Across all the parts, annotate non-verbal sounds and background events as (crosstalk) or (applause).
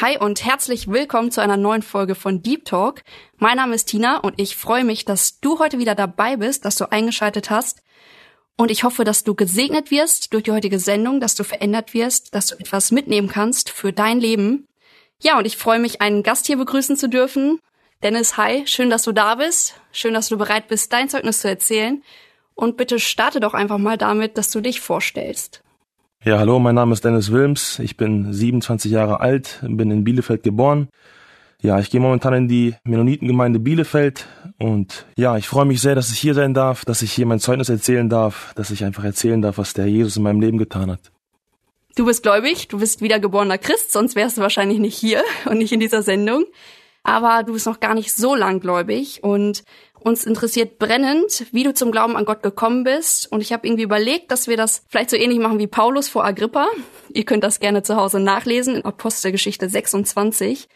Hi und herzlich willkommen zu einer neuen Folge von Deep Talk. Mein Name ist Tina und ich freue mich, dass du heute wieder dabei bist, dass du eingeschaltet hast. Und ich hoffe, dass du gesegnet wirst durch die heutige Sendung, dass du verändert wirst, dass du etwas mitnehmen kannst für dein Leben. Ja, und ich freue mich, einen Gast hier begrüßen zu dürfen. Dennis, hi, schön, dass du da bist. Schön, dass du bereit bist, dein Zeugnis zu erzählen. Und bitte starte doch einfach mal damit, dass du dich vorstellst. Ja, hallo, mein Name ist Dennis Wilms. Ich bin 27 Jahre alt, bin in Bielefeld geboren. Ja, ich gehe momentan in die Mennonitengemeinde Bielefeld und ja, ich freue mich sehr, dass ich hier sein darf, dass ich hier mein Zeugnis erzählen darf, dass ich einfach erzählen darf, was der Jesus in meinem Leben getan hat. Du bist gläubig, du bist wiedergeborener Christ, sonst wärst du wahrscheinlich nicht hier (laughs) und nicht in dieser Sendung. Aber du bist noch gar nicht so lang gläubig und uns interessiert brennend, wie du zum Glauben an Gott gekommen bist. Und ich habe irgendwie überlegt, dass wir das vielleicht so ähnlich machen wie Paulus vor Agrippa. Ihr könnt das gerne zu Hause nachlesen in Apostelgeschichte 26.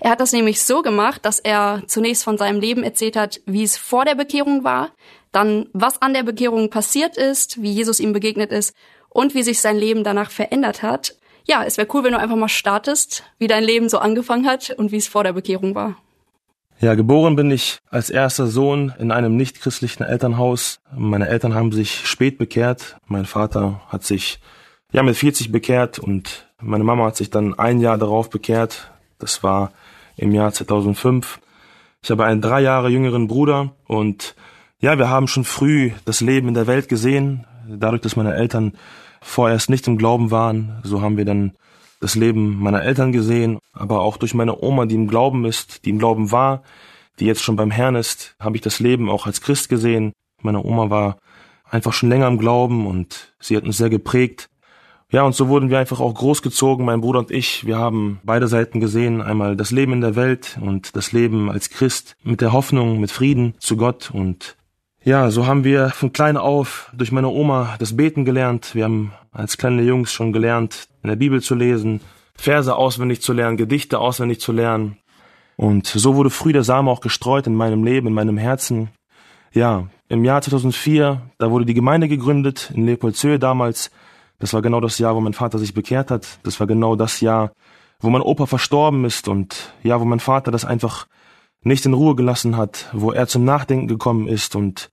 Er hat das nämlich so gemacht, dass er zunächst von seinem Leben erzählt hat, wie es vor der Bekehrung war, dann was an der Bekehrung passiert ist, wie Jesus ihm begegnet ist und wie sich sein Leben danach verändert hat. Ja, es wäre cool, wenn du einfach mal startest, wie dein Leben so angefangen hat und wie es vor der Bekehrung war. Ja, geboren bin ich als erster Sohn in einem nichtchristlichen Elternhaus. Meine Eltern haben sich spät bekehrt. Mein Vater hat sich ja mit 40 bekehrt und meine Mama hat sich dann ein Jahr darauf bekehrt. Das war im Jahr 2005. Ich habe einen drei Jahre jüngeren Bruder und ja, wir haben schon früh das Leben in der Welt gesehen. Dadurch, dass meine Eltern vorerst nicht im Glauben waren, so haben wir dann das Leben meiner Eltern gesehen, aber auch durch meine Oma, die im Glauben ist, die im Glauben war, die jetzt schon beim Herrn ist, habe ich das Leben auch als Christ gesehen. Meine Oma war einfach schon länger im Glauben und sie hat uns sehr geprägt. Ja, und so wurden wir einfach auch großgezogen, mein Bruder und ich. Wir haben beide Seiten gesehen. Einmal das Leben in der Welt und das Leben als Christ mit der Hoffnung, mit Frieden zu Gott. Und ja, so haben wir von klein auf durch meine Oma das Beten gelernt. Wir haben als kleine Jungs schon gelernt, in der Bibel zu lesen, Verse auswendig zu lernen, Gedichte auswendig zu lernen. Und so wurde früh der Same auch gestreut in meinem Leben, in meinem Herzen. Ja, im Jahr 2004, da wurde die Gemeinde gegründet in Leopoldshöhe damals. Das war genau das Jahr, wo mein Vater sich bekehrt hat. Das war genau das Jahr, wo mein Opa verstorben ist und ja, wo mein Vater das einfach nicht in Ruhe gelassen hat, wo er zum Nachdenken gekommen ist und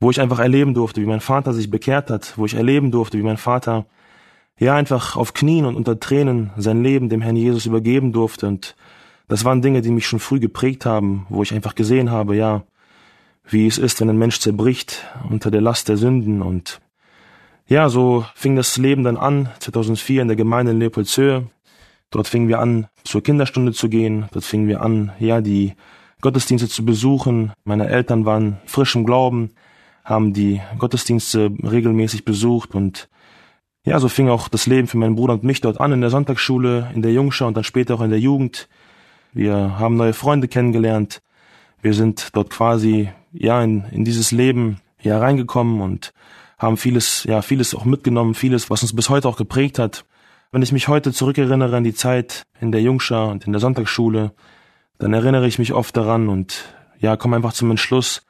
wo ich einfach erleben durfte, wie mein Vater sich bekehrt hat, wo ich erleben durfte, wie mein Vater ja einfach auf Knien und unter Tränen sein Leben dem Herrn Jesus übergeben durfte und das waren Dinge, die mich schon früh geprägt haben, wo ich einfach gesehen habe, ja, wie es ist, wenn ein Mensch zerbricht unter der Last der Sünden und ja, so fing das Leben dann an, 2004 in der Gemeinde in Leopoldshöhe. Dort fingen wir an, zur Kinderstunde zu gehen. Dort fingen wir an, ja, die Gottesdienste zu besuchen. Meine Eltern waren frisch im Glauben, haben die Gottesdienste regelmäßig besucht und ja, so fing auch das Leben für meinen Bruder und mich dort an in der Sonntagsschule, in der Jungschau und dann später auch in der Jugend. Wir haben neue Freunde kennengelernt. Wir sind dort quasi, ja, in, in dieses Leben, ja, reingekommen und haben vieles, ja, vieles auch mitgenommen, vieles, was uns bis heute auch geprägt hat. Wenn ich mich heute zurückerinnere an die Zeit in der Jungschau und in der Sonntagsschule, dann erinnere ich mich oft daran und, ja, komme einfach zum Entschluss,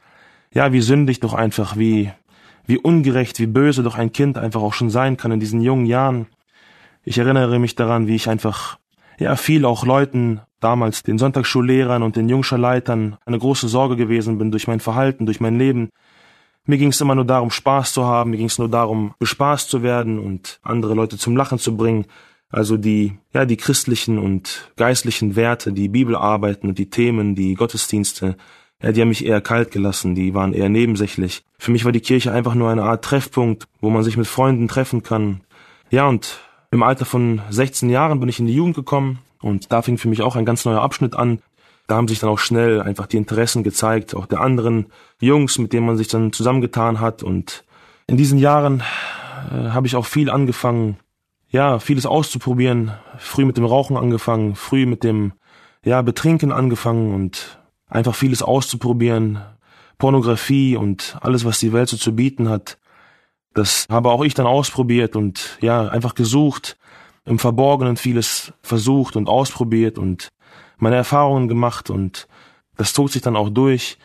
ja, wie sündig doch einfach, wie, wie ungerecht, wie böse doch ein Kind einfach auch schon sein kann in diesen jungen Jahren. Ich erinnere mich daran, wie ich einfach, ja, viel auch Leuten, damals den Sonntagsschullehrern und den Jungschulleitern eine große Sorge gewesen bin durch mein Verhalten, durch mein Leben. Mir ging es immer nur darum, Spaß zu haben, mir ging es nur darum, bespaßt zu werden und andere Leute zum Lachen zu bringen. Also die, ja, die christlichen und geistlichen Werte, die Bibelarbeiten und die Themen, die Gottesdienste, ja, die haben mich eher kalt gelassen, die waren eher nebensächlich. Für mich war die Kirche einfach nur eine Art Treffpunkt, wo man sich mit Freunden treffen kann. Ja, und im Alter von 16 Jahren bin ich in die Jugend gekommen und da fing für mich auch ein ganz neuer Abschnitt an. Da haben sich dann auch schnell einfach die Interessen gezeigt, auch der anderen Jungs, mit denen man sich dann zusammengetan hat. Und in diesen Jahren äh, habe ich auch viel angefangen, ja, vieles auszuprobieren. Früh mit dem Rauchen angefangen, früh mit dem, ja, Betrinken angefangen und einfach vieles auszuprobieren, Pornografie und alles, was die Welt so zu bieten hat. Das habe auch ich dann ausprobiert und ja, einfach gesucht, im Verborgenen vieles versucht und ausprobiert und meine Erfahrungen gemacht und das zog sich dann auch durch.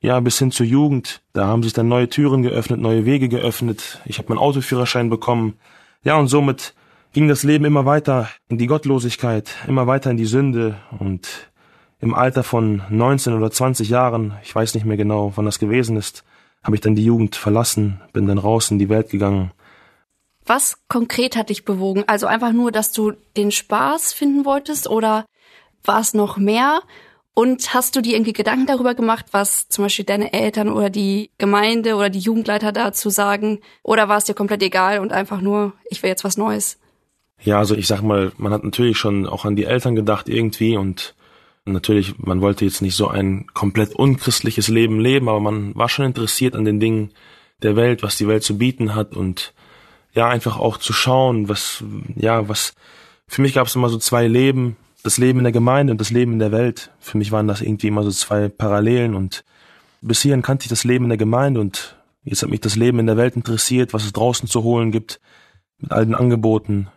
Ja, bis hin zur Jugend. Da haben sich dann neue Türen geöffnet, neue Wege geöffnet. Ich habe meinen Autoführerschein bekommen. Ja, und somit ging das Leben immer weiter in die Gottlosigkeit, immer weiter in die Sünde und im Alter von 19 oder 20 Jahren, ich weiß nicht mehr genau, wann das gewesen ist, habe ich dann die Jugend verlassen, bin dann raus in die Welt gegangen. Was konkret hat dich bewogen? Also einfach nur, dass du den Spaß finden wolltest oder war es noch mehr? Und hast du dir irgendwie Gedanken darüber gemacht, was zum Beispiel deine Eltern oder die Gemeinde oder die Jugendleiter dazu sagen? Oder war es dir komplett egal und einfach nur, ich will jetzt was Neues? Ja, also ich sag mal, man hat natürlich schon auch an die Eltern gedacht irgendwie und natürlich, man wollte jetzt nicht so ein komplett unchristliches Leben leben, aber man war schon interessiert an den Dingen der Welt, was die Welt zu bieten hat und ja, einfach auch zu schauen, was, ja, was, für mich gab es immer so zwei Leben, das Leben in der Gemeinde und das Leben in der Welt. Für mich waren das irgendwie immer so zwei Parallelen und bis hierhin kannte ich das Leben in der Gemeinde und jetzt hat mich das Leben in der Welt interessiert, was es draußen zu holen gibt, mit all den Angeboten.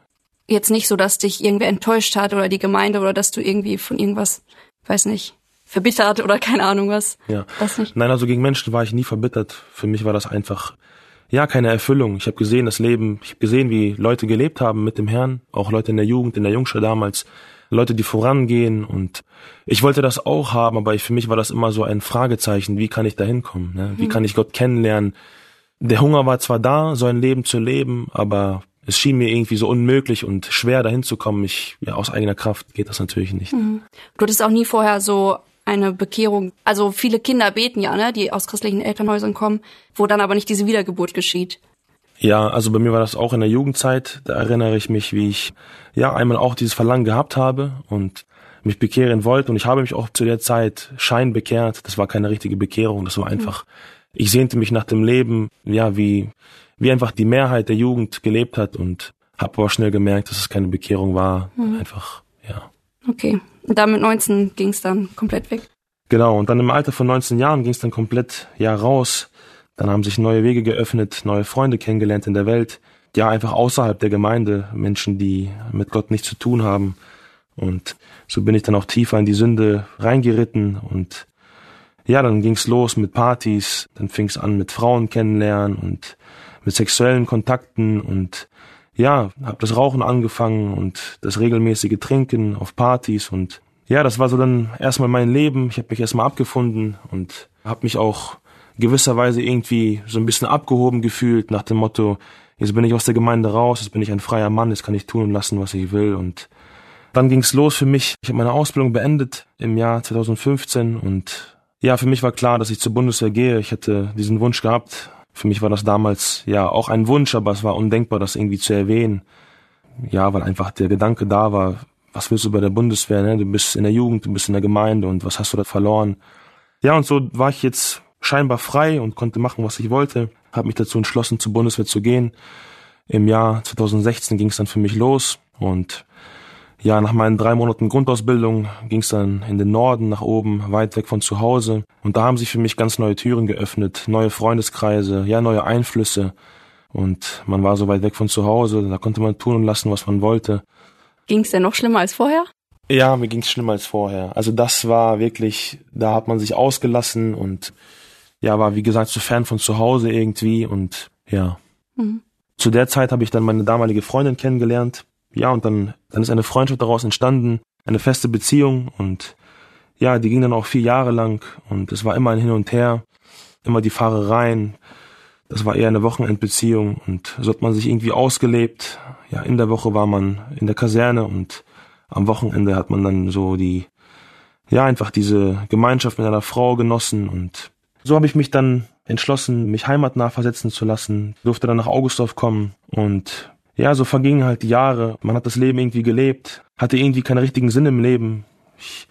Jetzt nicht so, dass dich irgendwer enttäuscht hat oder die Gemeinde oder dass du irgendwie von irgendwas, weiß nicht, verbittert oder (laughs) keine Ahnung was. Ja. Nein, also gegen Menschen war ich nie verbittert. Für mich war das einfach ja, keine Erfüllung. Ich habe gesehen, das Leben, ich habe gesehen, wie Leute gelebt haben mit dem Herrn, auch Leute in der Jugend, in der Jungschule damals, Leute, die vorangehen und ich wollte das auch haben, aber ich, für mich war das immer so ein Fragezeichen, wie kann ich da hinkommen, ne? wie mhm. kann ich Gott kennenlernen. Der Hunger war zwar da, so ein Leben zu leben, aber es schien mir irgendwie so unmöglich und schwer dahin zu kommen. Ich, ja, aus eigener Kraft geht das natürlich nicht. Mhm. Du hattest auch nie vorher so eine Bekehrung. Also viele Kinder beten ja, ne, die aus christlichen Elternhäusern kommen, wo dann aber nicht diese Wiedergeburt geschieht. Ja, also bei mir war das auch in der Jugendzeit. Da erinnere ich mich, wie ich ja einmal auch dieses Verlangen gehabt habe und mich bekehren wollte. Und ich habe mich auch zu der Zeit schein bekehrt. Das war keine richtige Bekehrung. Das war mhm. einfach, ich sehnte mich nach dem Leben, ja, wie, wie einfach die Mehrheit der Jugend gelebt hat und habe aber schnell gemerkt, dass es keine Bekehrung war. Mhm. Einfach, ja. Okay. Und dann mit 19 ging es dann komplett weg. Genau, und dann im Alter von 19 Jahren ging es dann komplett ja raus. Dann haben sich neue Wege geöffnet, neue Freunde kennengelernt in der Welt. Ja, einfach außerhalb der Gemeinde, Menschen, die mit Gott nichts zu tun haben. Und so bin ich dann auch tiefer in die Sünde reingeritten und ja, dann ging's los mit Partys, dann fing's an mit Frauen kennenlernen und mit sexuellen Kontakten und ja, habe das Rauchen angefangen und das regelmäßige Trinken auf Partys und ja, das war so dann erstmal mein Leben. Ich habe mich erstmal abgefunden und habe mich auch gewisserweise irgendwie so ein bisschen abgehoben gefühlt nach dem Motto, jetzt bin ich aus der Gemeinde raus, jetzt bin ich ein freier Mann, jetzt kann ich tun und lassen, was ich will und dann ging's los für mich. Ich habe meine Ausbildung beendet im Jahr 2015 und ja, für mich war klar, dass ich zur Bundeswehr gehe. Ich hatte diesen Wunsch gehabt, für mich war das damals ja auch ein Wunsch, aber es war undenkbar, das irgendwie zu erwähnen. Ja, weil einfach der Gedanke da war, was willst du bei der Bundeswehr, ne? Du bist in der Jugend, du bist in der Gemeinde und was hast du da verloren? Ja, und so war ich jetzt scheinbar frei und konnte machen, was ich wollte. Habe mich dazu entschlossen, zur Bundeswehr zu gehen. Im Jahr 2016 ging es dann für mich los und ja, nach meinen drei Monaten Grundausbildung ging es dann in den Norden, nach oben, weit weg von zu Hause. Und da haben sich für mich ganz neue Türen geöffnet, neue Freundeskreise, ja, neue Einflüsse. Und man war so weit weg von zu Hause, da konnte man tun und lassen, was man wollte. Ging es denn noch schlimmer als vorher? Ja, mir ging es schlimmer als vorher. Also das war wirklich, da hat man sich ausgelassen und ja, war wie gesagt zu fern von zu Hause irgendwie und ja. Mhm. Zu der Zeit habe ich dann meine damalige Freundin kennengelernt ja, und dann, dann ist eine Freundschaft daraus entstanden, eine feste Beziehung und ja, die ging dann auch vier Jahre lang und es war immer ein Hin und Her, immer die Fahrereien. Das war eher eine Wochenendbeziehung und so hat man sich irgendwie ausgelebt. Ja, in der Woche war man in der Kaserne und am Wochenende hat man dann so die, ja, einfach diese Gemeinschaft mit einer Frau genossen und so habe ich mich dann entschlossen, mich heimatnah versetzen zu lassen, durfte dann nach Augustdorf kommen und ja, so vergingen halt die Jahre. Man hat das Leben irgendwie gelebt, hatte irgendwie keinen richtigen Sinn im Leben. Ich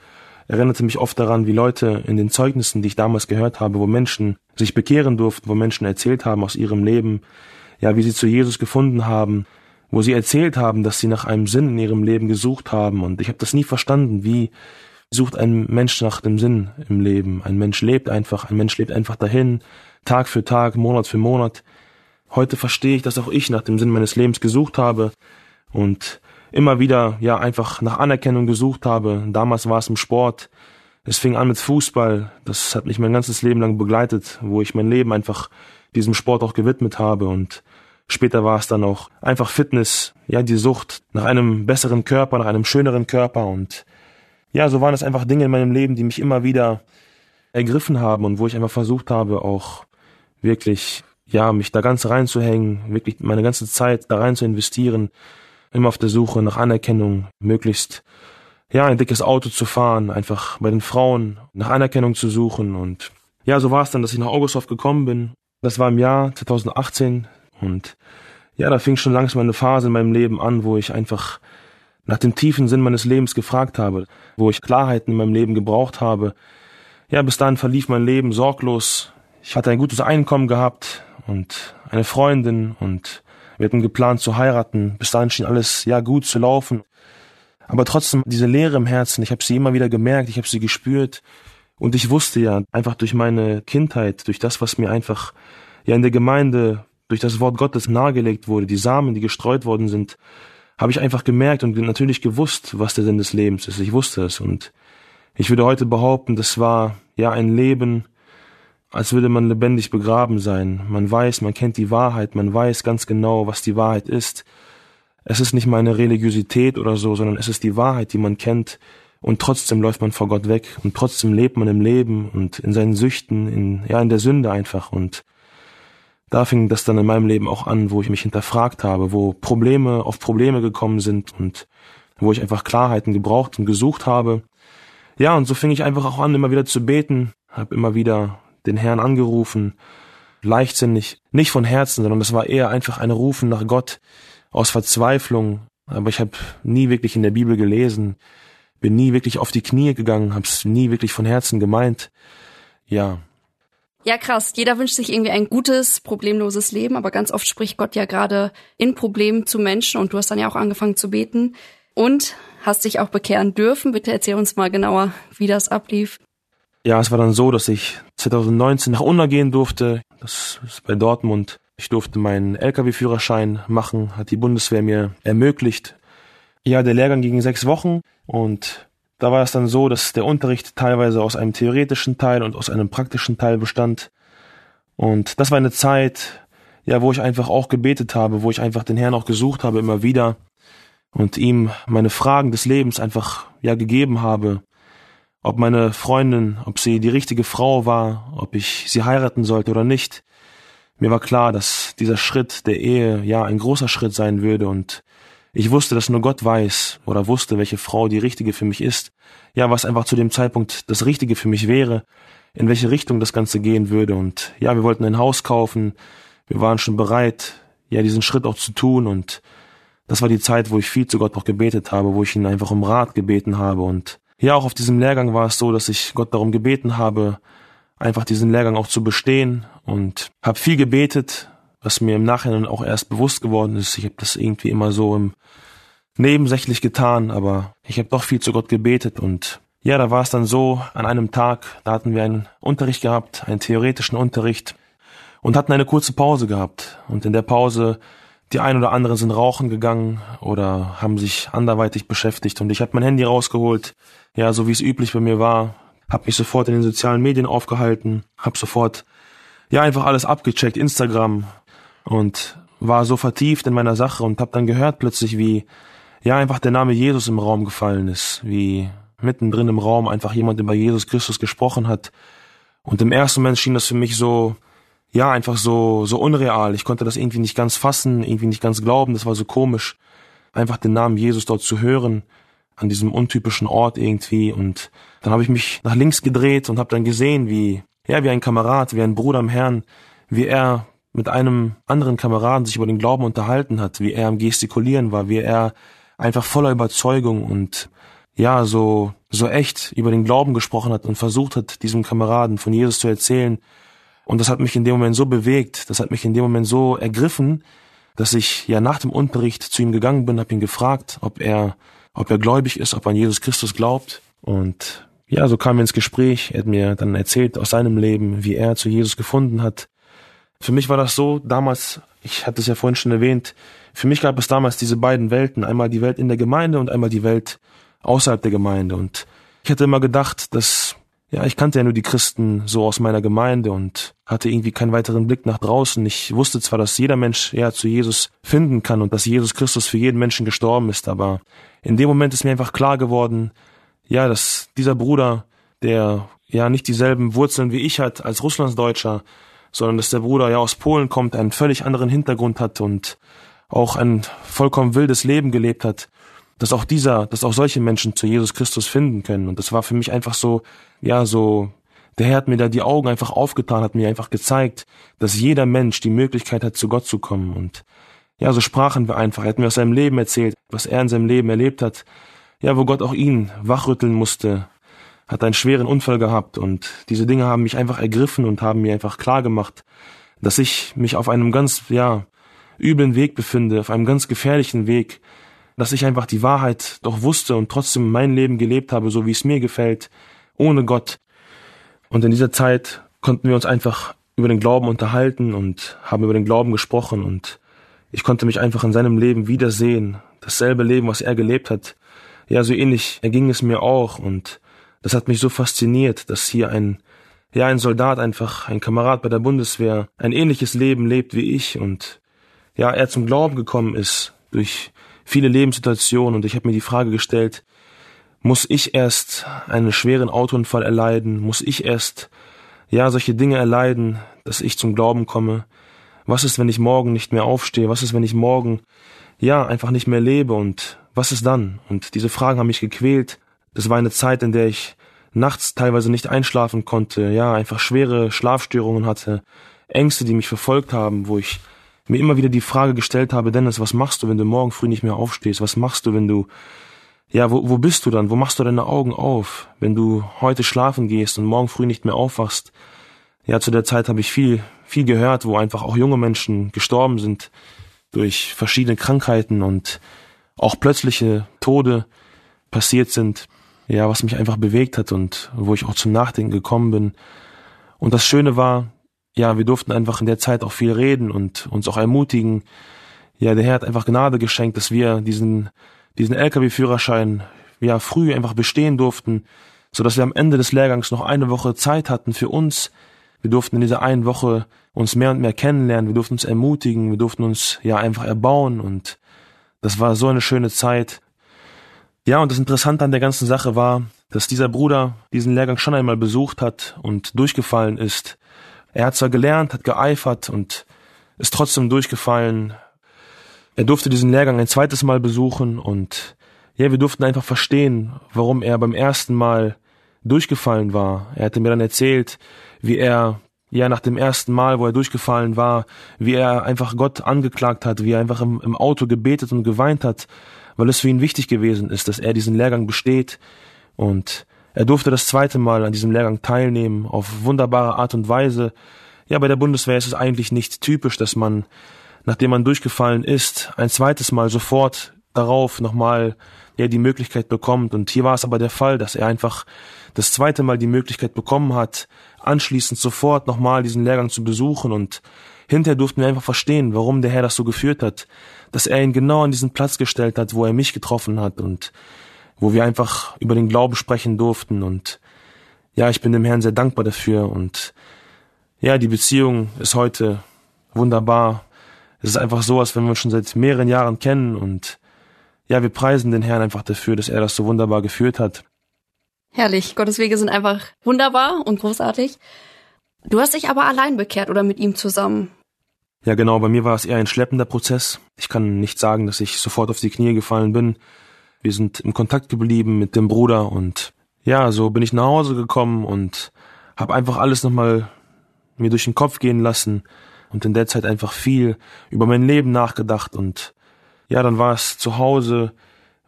erinnerte mich oft daran, wie Leute in den Zeugnissen, die ich damals gehört habe, wo Menschen sich bekehren durften, wo Menschen erzählt haben aus ihrem Leben, ja, wie sie zu Jesus gefunden haben, wo sie erzählt haben, dass sie nach einem Sinn in ihrem Leben gesucht haben. Und ich habe das nie verstanden, wie, sucht ein Mensch nach dem Sinn im Leben. Ein Mensch lebt einfach, ein Mensch lebt einfach dahin, Tag für Tag, Monat für Monat. Heute verstehe ich, dass auch ich nach dem Sinn meines Lebens gesucht habe und immer wieder ja einfach nach Anerkennung gesucht habe. Damals war es im Sport. Es fing an mit Fußball. Das hat mich mein ganzes Leben lang begleitet, wo ich mein Leben einfach diesem Sport auch gewidmet habe und später war es dann auch einfach Fitness, ja, die Sucht nach einem besseren Körper, nach einem schöneren Körper und ja, so waren es einfach Dinge in meinem Leben, die mich immer wieder ergriffen haben und wo ich einfach versucht habe, auch wirklich, ja, mich da ganz reinzuhängen, wirklich meine ganze Zeit da rein zu investieren, immer auf der Suche nach Anerkennung, möglichst, ja, ein dickes Auto zu fahren, einfach bei den Frauen nach Anerkennung zu suchen und ja, so war es dann, dass ich nach Augusthof gekommen bin. Das war im Jahr 2018 und ja, da fing schon langsam eine Phase in meinem Leben an, wo ich einfach nach dem tiefen Sinn meines Lebens gefragt habe, wo ich Klarheiten in meinem Leben gebraucht habe. Ja, bis dahin verlief mein Leben sorglos. Ich hatte ein gutes Einkommen gehabt und eine Freundin und wir hatten geplant zu heiraten. Bis dahin schien alles ja gut zu laufen. Aber trotzdem diese Leere im Herzen, ich habe sie immer wieder gemerkt, ich habe sie gespürt und ich wusste ja einfach durch meine Kindheit, durch das, was mir einfach ja in der Gemeinde durch das Wort Gottes nahegelegt wurde, die Samen, die gestreut worden sind, habe ich einfach gemerkt und natürlich gewusst, was der Sinn des Lebens ist. Ich wusste es und ich würde heute behaupten, das war ja ein Leben, als würde man lebendig begraben sein. Man weiß, man kennt die Wahrheit, man weiß ganz genau, was die Wahrheit ist. Es ist nicht meine Religiosität oder so, sondern es ist die Wahrheit, die man kennt und trotzdem läuft man vor Gott weg und trotzdem lebt man im Leben und in seinen Süchten, in, ja, in der Sünde einfach und da fing das dann in meinem Leben auch an, wo ich mich hinterfragt habe, wo Probleme auf Probleme gekommen sind und wo ich einfach Klarheiten gebraucht und gesucht habe. Ja, und so fing ich einfach auch an, immer wieder zu beten, habe immer wieder den Herrn angerufen, leichtsinnig, nicht von Herzen, sondern das war eher einfach ein Rufen nach Gott aus Verzweiflung. Aber ich habe nie wirklich in der Bibel gelesen, bin nie wirklich auf die Knie gegangen, habe es nie wirklich von Herzen gemeint. Ja, ja, krass. Jeder wünscht sich irgendwie ein gutes, problemloses Leben, aber ganz oft spricht Gott ja gerade in Problemen zu Menschen und du hast dann ja auch angefangen zu beten und hast dich auch bekehren dürfen. Bitte erzähl uns mal genauer, wie das ablief. Ja, es war dann so, dass ich 2019 nach Unna gehen durfte. Das ist bei Dortmund. Ich durfte meinen Lkw-Führerschein machen, hat die Bundeswehr mir ermöglicht. Ja, der Lehrgang ging sechs Wochen und da war es dann so, dass der Unterricht teilweise aus einem theoretischen Teil und aus einem praktischen Teil bestand. Und das war eine Zeit, ja, wo ich einfach auch gebetet habe, wo ich einfach den Herrn auch gesucht habe immer wieder und ihm meine Fragen des Lebens einfach ja gegeben habe. Ob meine Freundin, ob sie die richtige Frau war, ob ich sie heiraten sollte oder nicht. Mir war klar, dass dieser Schritt der Ehe ja ein großer Schritt sein würde und ich wusste, dass nur Gott weiß oder wusste, welche Frau die richtige für mich ist. Ja, was einfach zu dem Zeitpunkt das Richtige für mich wäre, in welche Richtung das Ganze gehen würde. Und ja, wir wollten ein Haus kaufen. Wir waren schon bereit, ja, diesen Schritt auch zu tun. Und das war die Zeit, wo ich viel zu Gott auch gebetet habe, wo ich ihn einfach um Rat gebeten habe. Und ja, auch auf diesem Lehrgang war es so, dass ich Gott darum gebeten habe, einfach diesen Lehrgang auch zu bestehen und habe viel gebetet, was mir im Nachhinein auch erst bewusst geworden ist. Ich habe das irgendwie immer so im nebensächlich getan, aber ich habe doch viel zu Gott gebetet und ja, da war es dann so, an einem Tag, da hatten wir einen Unterricht gehabt, einen theoretischen Unterricht und hatten eine kurze Pause gehabt. Und in der Pause, die ein oder anderen sind rauchen gegangen oder haben sich anderweitig beschäftigt und ich habe mein Handy rausgeholt, ja, so wie es üblich bei mir war, habe mich sofort in den sozialen Medien aufgehalten, habe sofort ja einfach alles abgecheckt, Instagram, und war so vertieft in meiner Sache und habe dann gehört plötzlich, wie ja einfach der Name Jesus im Raum gefallen ist, wie mittendrin im Raum einfach jemand über Jesus Christus gesprochen hat. Und im ersten Moment schien das für mich so, ja, einfach so, so unreal. Ich konnte das irgendwie nicht ganz fassen, irgendwie nicht ganz glauben. Das war so komisch, einfach den Namen Jesus dort zu hören, an diesem untypischen Ort irgendwie. Und dann habe ich mich nach links gedreht und habe dann gesehen, wie, ja, wie ein Kamerad, wie ein Bruder im Herrn, wie er mit einem anderen Kameraden sich über den Glauben unterhalten hat, wie er am Gestikulieren war, wie er einfach voller Überzeugung und ja, so, so echt über den Glauben gesprochen hat und versucht hat, diesem Kameraden von Jesus zu erzählen. Und das hat mich in dem Moment so bewegt, das hat mich in dem Moment so ergriffen, dass ich ja nach dem Unterricht zu ihm gegangen bin, habe ihn gefragt, ob er, ob er gläubig ist, ob er an Jesus Christus glaubt. Und ja, so kamen wir ins Gespräch. Er hat mir dann erzählt aus seinem Leben, wie er zu Jesus gefunden hat. Für mich war das so, damals, ich hatte es ja vorhin schon erwähnt, für mich gab es damals diese beiden Welten, einmal die Welt in der Gemeinde und einmal die Welt außerhalb der Gemeinde. Und ich hatte immer gedacht, dass, ja, ich kannte ja nur die Christen so aus meiner Gemeinde und hatte irgendwie keinen weiteren Blick nach draußen. Ich wusste zwar, dass jeder Mensch ja zu Jesus finden kann und dass Jesus Christus für jeden Menschen gestorben ist, aber in dem Moment ist mir einfach klar geworden, ja, dass dieser Bruder, der ja nicht dieselben Wurzeln wie ich hat als Russlandsdeutscher, sondern dass der Bruder ja aus Polen kommt, einen völlig anderen Hintergrund hat und auch ein vollkommen wildes Leben gelebt hat, dass auch dieser, dass auch solche Menschen zu Jesus Christus finden können. Und das war für mich einfach so, ja, so, der Herr hat mir da die Augen einfach aufgetan, hat mir einfach gezeigt, dass jeder Mensch die Möglichkeit hat, zu Gott zu kommen. Und ja, so sprachen wir einfach. Er hat mir aus seinem Leben erzählt, was er in seinem Leben erlebt hat, ja, wo Gott auch ihn wachrütteln musste, hat einen schweren Unfall gehabt und diese Dinge haben mich einfach ergriffen und haben mir einfach klar gemacht, dass ich mich auf einem ganz, ja, üblen Weg befinde, auf einem ganz gefährlichen Weg, dass ich einfach die Wahrheit doch wusste und trotzdem mein Leben gelebt habe, so wie es mir gefällt, ohne Gott. Und in dieser Zeit konnten wir uns einfach über den Glauben unterhalten und haben über den Glauben gesprochen. Und ich konnte mich einfach in seinem Leben wiedersehen, dasselbe Leben, was er gelebt hat, ja, so ähnlich erging es mir auch. Und das hat mich so fasziniert, dass hier ein, ja, ein Soldat einfach, ein Kamerad bei der Bundeswehr, ein ähnliches Leben lebt wie ich. Und ja, er zum Glauben gekommen ist durch viele Lebenssituationen und ich habe mir die Frage gestellt, muss ich erst einen schweren Autounfall erleiden? Muss ich erst, ja, solche Dinge erleiden, dass ich zum Glauben komme? Was ist, wenn ich morgen nicht mehr aufstehe? Was ist, wenn ich morgen, ja, einfach nicht mehr lebe und was ist dann? Und diese Fragen haben mich gequält. Das war eine Zeit, in der ich nachts teilweise nicht einschlafen konnte, ja, einfach schwere Schlafstörungen hatte, Ängste, die mich verfolgt haben, wo ich mir immer wieder die Frage gestellt habe, Dennis, was machst du, wenn du morgen früh nicht mehr aufstehst? Was machst du, wenn du, ja, wo, wo bist du dann? Wo machst du deine Augen auf, wenn du heute schlafen gehst und morgen früh nicht mehr aufwachst? Ja, zu der Zeit habe ich viel, viel gehört, wo einfach auch junge Menschen gestorben sind durch verschiedene Krankheiten und auch plötzliche Tode passiert sind, ja, was mich einfach bewegt hat und wo ich auch zum Nachdenken gekommen bin. Und das Schöne war, ja, wir durften einfach in der Zeit auch viel reden und uns auch ermutigen. Ja, der Herr hat einfach Gnade geschenkt, dass wir diesen, diesen LKW-Führerschein, ja, früh einfach bestehen durften, so dass wir am Ende des Lehrgangs noch eine Woche Zeit hatten für uns. Wir durften in dieser einen Woche uns mehr und mehr kennenlernen, wir durften uns ermutigen, wir durften uns ja einfach erbauen und das war so eine schöne Zeit. Ja, und das Interessante an der ganzen Sache war, dass dieser Bruder diesen Lehrgang schon einmal besucht hat und durchgefallen ist. Er hat zwar gelernt, hat geeifert und ist trotzdem durchgefallen. Er durfte diesen Lehrgang ein zweites Mal besuchen und ja, wir durften einfach verstehen, warum er beim ersten Mal durchgefallen war. Er hatte mir dann erzählt, wie er ja nach dem ersten Mal, wo er durchgefallen war, wie er einfach Gott angeklagt hat, wie er einfach im, im Auto gebetet und geweint hat, weil es für ihn wichtig gewesen ist, dass er diesen Lehrgang besteht. Und er durfte das zweite Mal an diesem Lehrgang teilnehmen, auf wunderbare Art und Weise. Ja, bei der Bundeswehr ist es eigentlich nicht typisch, dass man, nachdem man durchgefallen ist, ein zweites Mal sofort darauf nochmal ja, die Möglichkeit bekommt. Und hier war es aber der Fall, dass er einfach das zweite Mal die Möglichkeit bekommen hat, anschließend sofort nochmal diesen Lehrgang zu besuchen und hinterher durften wir einfach verstehen, warum der Herr das so geführt hat, dass er ihn genau an diesen Platz gestellt hat, wo er mich getroffen hat und wo wir einfach über den Glauben sprechen durften und ja, ich bin dem Herrn sehr dankbar dafür und ja, die Beziehung ist heute wunderbar. Es ist einfach so, als wenn wir uns schon seit mehreren Jahren kennen und ja, wir preisen den Herrn einfach dafür, dass er das so wunderbar geführt hat. Herrlich. Gottes Wege sind einfach wunderbar und großartig. Du hast dich aber allein bekehrt oder mit ihm zusammen. Ja, genau. Bei mir war es eher ein schleppender Prozess. Ich kann nicht sagen, dass ich sofort auf die Knie gefallen bin. Wir sind im Kontakt geblieben mit dem Bruder und ja, so bin ich nach Hause gekommen und habe einfach alles nochmal mir durch den Kopf gehen lassen und in der Zeit einfach viel über mein Leben nachgedacht und ja, dann war es zu Hause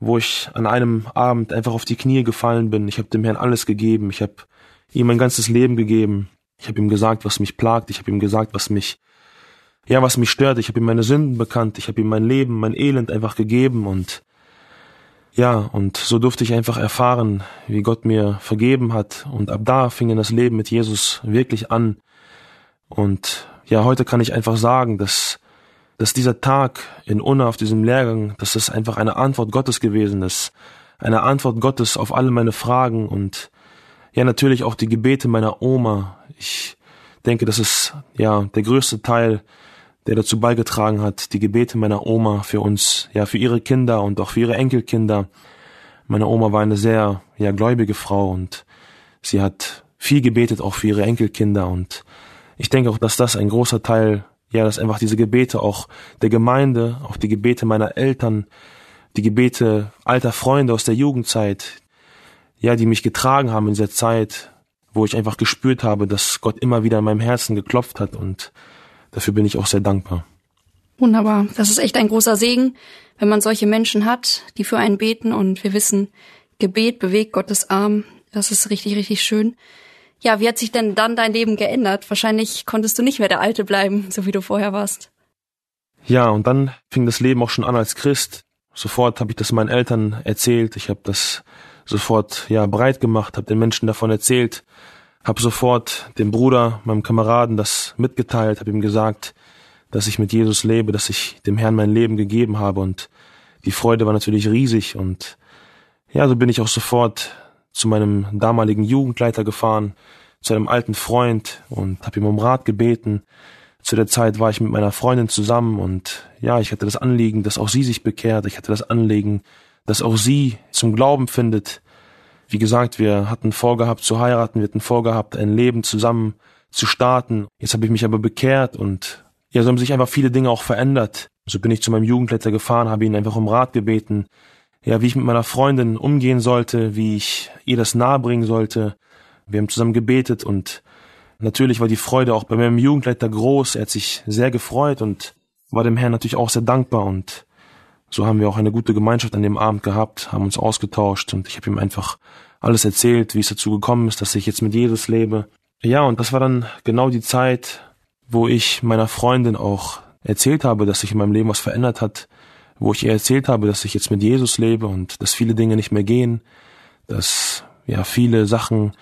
wo ich an einem Abend einfach auf die Knie gefallen bin. Ich habe dem Herrn alles gegeben. Ich habe ihm mein ganzes Leben gegeben. Ich habe ihm gesagt, was mich plagt. Ich habe ihm gesagt, was mich, ja, was mich stört. Ich habe ihm meine Sünden bekannt. Ich habe ihm mein Leben, mein Elend einfach gegeben und Ja, und so durfte ich einfach erfahren, wie Gott mir vergeben hat. Und ab da fing das Leben mit Jesus wirklich an. Und ja, heute kann ich einfach sagen, dass, dass dieser Tag in Unna auf diesem Lehrgang, dass das einfach eine Antwort Gottes gewesen ist. Eine Antwort Gottes auf alle meine Fragen und ja, natürlich auch die Gebete meiner Oma. Ich denke, das ist ja der größte Teil, der dazu beigetragen hat, die Gebete meiner Oma für uns, ja, für ihre Kinder und auch für ihre Enkelkinder. Meine Oma war eine sehr, ja, gläubige Frau und sie hat viel gebetet auch für ihre Enkelkinder und ich denke auch, dass das ein großer Teil, ja, dass einfach diese Gebete auch der Gemeinde, auch die Gebete meiner Eltern, die Gebete alter Freunde aus der Jugendzeit, ja, die mich getragen haben in dieser Zeit, wo ich einfach gespürt habe, dass Gott immer wieder in meinem Herzen geklopft hat und dafür bin ich auch sehr dankbar. Wunderbar. Das ist echt ein großer Segen, wenn man solche Menschen hat, die für einen beten und wir wissen, Gebet bewegt Gottes Arm. Das ist richtig, richtig schön. Ja, wie hat sich denn dann dein Leben geändert? Wahrscheinlich konntest du nicht mehr der Alte bleiben, (laughs) so wie du vorher warst. Ja, und dann fing das Leben auch schon an als Christ. Sofort habe ich das meinen Eltern erzählt. Ich habe das sofort ja breit gemacht, habe den Menschen davon erzählt, habe sofort dem Bruder, meinem Kameraden das mitgeteilt, habe ihm gesagt, dass ich mit Jesus lebe, dass ich dem Herrn mein Leben gegeben habe und die Freude war natürlich riesig und ja, so bin ich auch sofort zu meinem damaligen Jugendleiter gefahren, zu einem alten Freund und habe ihm um Rat gebeten. Zu der Zeit war ich mit meiner Freundin zusammen und ja, ich hatte das Anliegen, dass auch sie sich bekehrt. Ich hatte das Anliegen, dass auch sie zum Glauben findet. Wie gesagt, wir hatten vorgehabt zu heiraten, wir hatten vorgehabt, ein Leben zusammen zu starten. Jetzt habe ich mich aber bekehrt und ja, so haben sich einfach viele Dinge auch verändert. So bin ich zu meinem Jugendleiter gefahren, habe ihn einfach um Rat gebeten, ja, wie ich mit meiner Freundin umgehen sollte, wie ich ihr das nahebringen sollte. Wir haben zusammen gebetet und natürlich war die Freude auch bei meinem Jugendleiter groß. Er hat sich sehr gefreut und war dem Herrn natürlich auch sehr dankbar und so haben wir auch eine gute Gemeinschaft an dem Abend gehabt, haben uns ausgetauscht und ich habe ihm einfach alles erzählt, wie es dazu gekommen ist, dass ich jetzt mit Jesus lebe. Ja, und das war dann genau die Zeit, wo ich meiner Freundin auch erzählt habe, dass sich in meinem Leben was verändert hat, wo ich ihr erzählt habe, dass ich jetzt mit Jesus lebe und dass viele Dinge nicht mehr gehen, dass ja viele Sachen,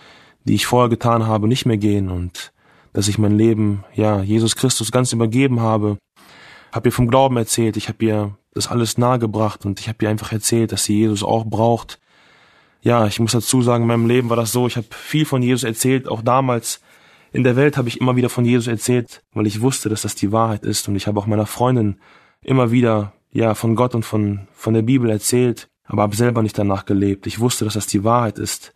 die ich vorher getan habe, nicht mehr gehen und dass ich mein Leben ja Jesus Christus ganz übergeben habe. Habe ihr vom Glauben erzählt, ich habe ihr das alles nahegebracht und ich habe ihr einfach erzählt, dass sie Jesus auch braucht. Ja, ich muss dazu sagen, in meinem Leben war das so, ich habe viel von Jesus erzählt, auch damals in der Welt habe ich immer wieder von Jesus erzählt, weil ich wusste, dass das die Wahrheit ist und ich habe auch meiner Freundin immer wieder ja, von Gott und von, von der Bibel erzählt, aber habe selber nicht danach gelebt. Ich wusste, dass das die Wahrheit ist.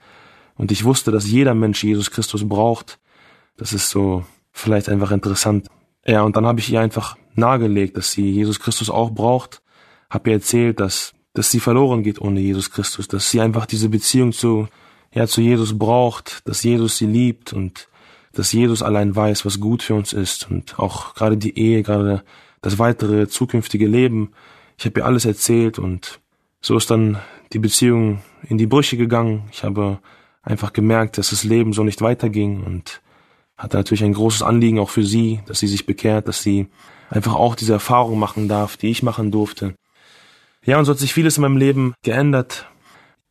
Und ich wusste, dass jeder Mensch Jesus Christus braucht. Das ist so vielleicht einfach interessant. Ja, und dann habe ich ihr einfach nahegelegt, dass sie Jesus Christus auch braucht. Habe ihr erzählt, dass, dass sie verloren geht ohne Jesus Christus, dass sie einfach diese Beziehung zu, ja, zu Jesus braucht, dass Jesus sie liebt und dass Jesus allein weiß, was gut für uns ist und auch gerade die Ehe, gerade das weitere zukünftige Leben. Ich habe ihr alles erzählt und so ist dann die Beziehung in die Brüche gegangen. Ich habe einfach gemerkt, dass das Leben so nicht weiterging und hatte natürlich ein großes Anliegen auch für sie, dass sie sich bekehrt, dass sie einfach auch diese Erfahrung machen darf, die ich machen durfte. Ja, und so hat sich vieles in meinem Leben geändert.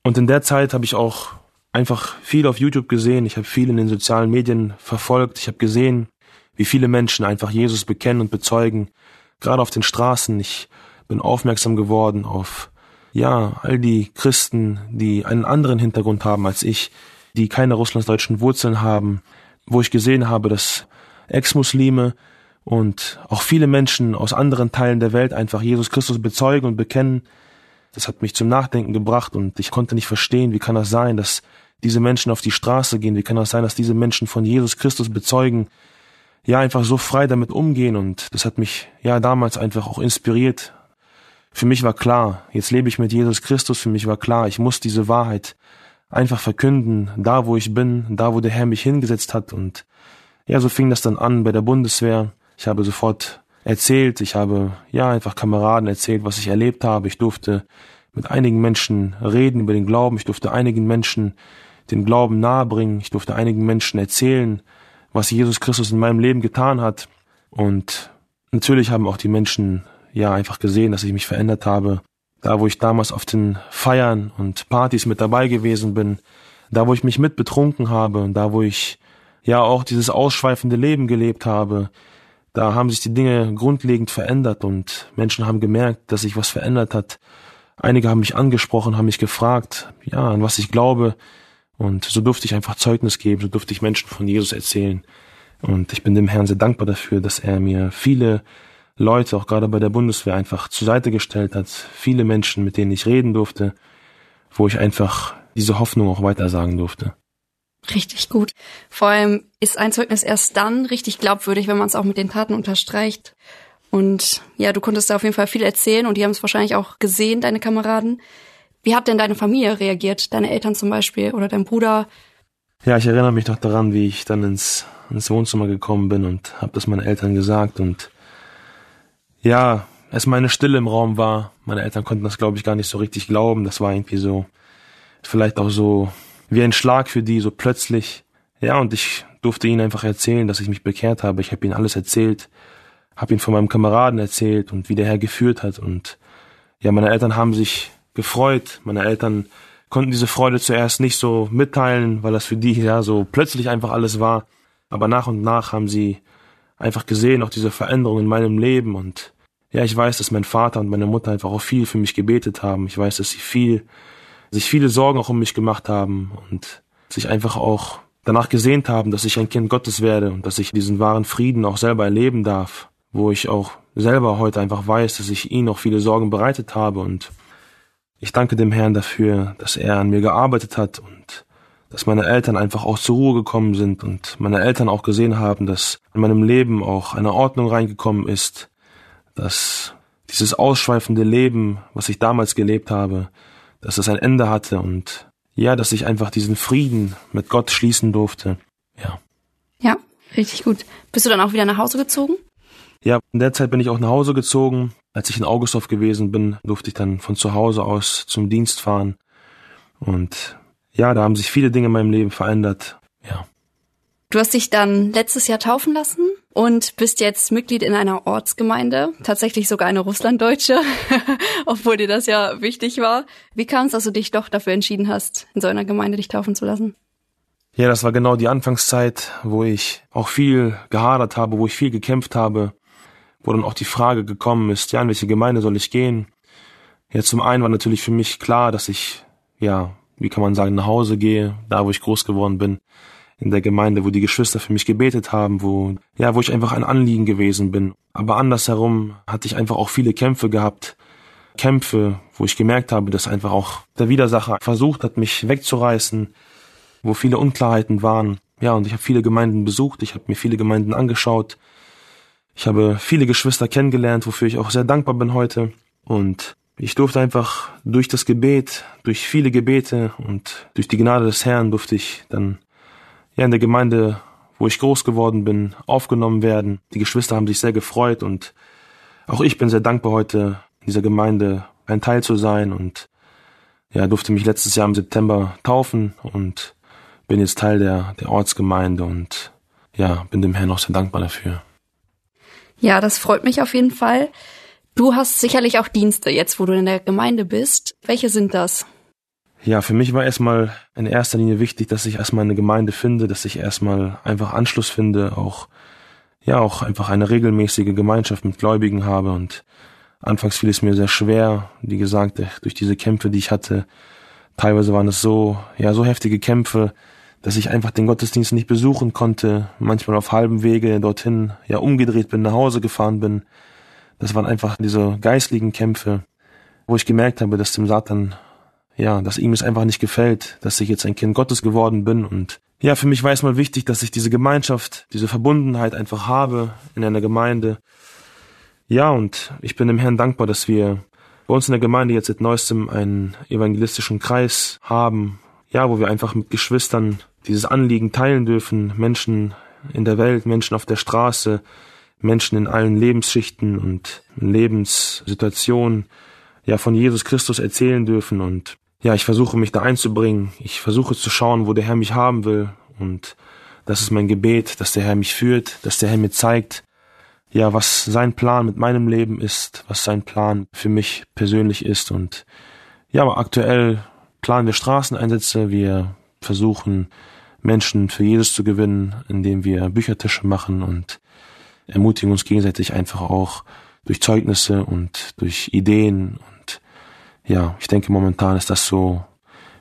Und in der Zeit habe ich auch einfach viel auf YouTube gesehen. Ich habe viel in den sozialen Medien verfolgt. Ich habe gesehen, wie viele Menschen einfach Jesus bekennen und bezeugen, gerade auf den Straßen. Ich bin aufmerksam geworden auf, ja, all die Christen, die einen anderen Hintergrund haben als ich, die keine russlandsdeutschen Wurzeln haben, wo ich gesehen habe, dass Ex-Muslime und auch viele Menschen aus anderen Teilen der Welt einfach Jesus Christus bezeugen und bekennen. Das hat mich zum Nachdenken gebracht und ich konnte nicht verstehen, wie kann das sein, dass diese Menschen auf die Straße gehen, wie kann das sein, dass diese Menschen von Jesus Christus bezeugen, ja einfach so frei damit umgehen und das hat mich ja damals einfach auch inspiriert. Für mich war klar, jetzt lebe ich mit Jesus Christus, für mich war klar, ich muss diese Wahrheit einfach verkünden, da wo ich bin, da wo der Herr mich hingesetzt hat und ja, so fing das dann an bei der Bundeswehr. Ich habe sofort erzählt, ich habe ja einfach Kameraden erzählt, was ich erlebt habe. Ich durfte mit einigen Menschen reden über den Glauben, ich durfte einigen Menschen den Glauben nahebringen, ich durfte einigen Menschen erzählen, was Jesus Christus in meinem Leben getan hat. Und natürlich haben auch die Menschen ja einfach gesehen, dass ich mich verändert habe. da wo ich damals auf den Feiern und Partys mit dabei gewesen bin, da wo ich mich mit betrunken habe, da wo ich ja auch dieses ausschweifende Leben gelebt habe, da haben sich die Dinge grundlegend verändert und Menschen haben gemerkt, dass sich was verändert hat. Einige haben mich angesprochen, haben mich gefragt, ja, an was ich glaube. Und so durfte ich einfach Zeugnis geben, so durfte ich Menschen von Jesus erzählen. Und ich bin dem Herrn sehr dankbar dafür, dass er mir viele Leute, auch gerade bei der Bundeswehr, einfach zur Seite gestellt hat. Viele Menschen, mit denen ich reden durfte, wo ich einfach diese Hoffnung auch weitersagen durfte. Richtig gut. Vor allem ist ein Zeugnis erst dann richtig glaubwürdig, wenn man es auch mit den Taten unterstreicht. Und ja, du konntest da auf jeden Fall viel erzählen und die haben es wahrscheinlich auch gesehen, deine Kameraden. Wie hat denn deine Familie reagiert? Deine Eltern zum Beispiel oder dein Bruder? Ja, ich erinnere mich noch daran, wie ich dann ins, ins Wohnzimmer gekommen bin und habe das meinen Eltern gesagt und ja, es meine Stille im Raum war. Meine Eltern konnten das, glaube ich, gar nicht so richtig glauben. Das war irgendwie so, vielleicht auch so wie ein Schlag für die, so plötzlich. Ja, und ich durfte ihnen einfach erzählen, dass ich mich bekehrt habe. Ich habe ihnen alles erzählt, habe ihnen von meinem Kameraden erzählt und wie der Herr geführt hat. Und ja, meine Eltern haben sich gefreut. Meine Eltern konnten diese Freude zuerst nicht so mitteilen, weil das für die ja so plötzlich einfach alles war. Aber nach und nach haben sie einfach gesehen, auch diese Veränderung in meinem Leben. Und ja, ich weiß, dass mein Vater und meine Mutter einfach auch viel für mich gebetet haben. Ich weiß, dass sie viel sich viele Sorgen auch um mich gemacht haben und sich einfach auch danach gesehnt haben, dass ich ein Kind Gottes werde und dass ich diesen wahren Frieden auch selber erleben darf, wo ich auch selber heute einfach weiß, dass ich ihnen auch viele Sorgen bereitet habe. Und ich danke dem Herrn dafür, dass er an mir gearbeitet hat und dass meine Eltern einfach auch zur Ruhe gekommen sind und meine Eltern auch gesehen haben, dass in meinem Leben auch eine Ordnung reingekommen ist, dass dieses ausschweifende Leben, was ich damals gelebt habe, dass es ein Ende hatte und ja, dass ich einfach diesen Frieden mit Gott schließen durfte. Ja. Ja, richtig gut. Bist du dann auch wieder nach Hause gezogen? Ja, in der Zeit bin ich auch nach Hause gezogen. Als ich in Augustdorf gewesen bin, durfte ich dann von zu Hause aus zum Dienst fahren. Und ja, da haben sich viele Dinge in meinem Leben verändert. Ja. Du hast dich dann letztes Jahr taufen lassen und bist jetzt Mitglied in einer Ortsgemeinde, tatsächlich sogar eine Russlanddeutsche, (laughs) obwohl dir das ja wichtig war. Wie kam es, dass du dich doch dafür entschieden hast, in so einer Gemeinde dich taufen zu lassen? Ja, das war genau die Anfangszeit, wo ich auch viel gehadert habe, wo ich viel gekämpft habe, wo dann auch die Frage gekommen ist, ja, in welche Gemeinde soll ich gehen? Ja, zum einen war natürlich für mich klar, dass ich, ja, wie kann man sagen, nach Hause gehe, da wo ich groß geworden bin in der Gemeinde, wo die Geschwister für mich gebetet haben, wo, ja, wo ich einfach ein Anliegen gewesen bin. Aber andersherum hatte ich einfach auch viele Kämpfe gehabt. Kämpfe, wo ich gemerkt habe, dass einfach auch der Widersacher versucht hat, mich wegzureißen, wo viele Unklarheiten waren. Ja, und ich habe viele Gemeinden besucht, ich habe mir viele Gemeinden angeschaut. Ich habe viele Geschwister kennengelernt, wofür ich auch sehr dankbar bin heute. Und ich durfte einfach durch das Gebet, durch viele Gebete und durch die Gnade des Herrn durfte ich dann ja in der Gemeinde, wo ich groß geworden bin, aufgenommen werden. Die Geschwister haben sich sehr gefreut und auch ich bin sehr dankbar heute in dieser Gemeinde ein Teil zu sein und ja, durfte mich letztes Jahr im September taufen und bin jetzt Teil der, der Ortsgemeinde und ja, bin dem Herrn auch sehr dankbar dafür. Ja, das freut mich auf jeden Fall. Du hast sicherlich auch Dienste jetzt, wo du in der Gemeinde bist. Welche sind das? Ja, für mich war erstmal in erster Linie wichtig, dass ich erstmal eine Gemeinde finde, dass ich erstmal einfach Anschluss finde, auch, ja, auch einfach eine regelmäßige Gemeinschaft mit Gläubigen habe und anfangs fiel es mir sehr schwer, wie gesagt, durch diese Kämpfe, die ich hatte. Teilweise waren es so, ja, so heftige Kämpfe, dass ich einfach den Gottesdienst nicht besuchen konnte, manchmal auf halbem Wege dorthin, ja, umgedreht bin, nach Hause gefahren bin. Das waren einfach diese geistlichen Kämpfe, wo ich gemerkt habe, dass dem Satan ja, dass ihm es einfach nicht gefällt, dass ich jetzt ein Kind Gottes geworden bin. Und ja, für mich war es mal wichtig, dass ich diese Gemeinschaft, diese Verbundenheit einfach habe in einer Gemeinde. Ja, und ich bin dem Herrn dankbar, dass wir bei uns in der Gemeinde jetzt seit neuestem einen evangelistischen Kreis haben, ja, wo wir einfach mit Geschwistern dieses Anliegen teilen dürfen, Menschen in der Welt, Menschen auf der Straße, Menschen in allen Lebensschichten und Lebenssituationen, ja, von Jesus Christus erzählen dürfen. Und ja, ich versuche mich da einzubringen. Ich versuche zu schauen, wo der Herr mich haben will. Und das ist mein Gebet, dass der Herr mich führt, dass der Herr mir zeigt, ja, was sein Plan mit meinem Leben ist, was sein Plan für mich persönlich ist. Und ja, aber aktuell planen wir Straßeneinsätze, wir versuchen Menschen für Jesus zu gewinnen, indem wir Büchertische machen und ermutigen uns gegenseitig einfach auch durch Zeugnisse und durch Ideen. Ja, ich denke momentan ist das so,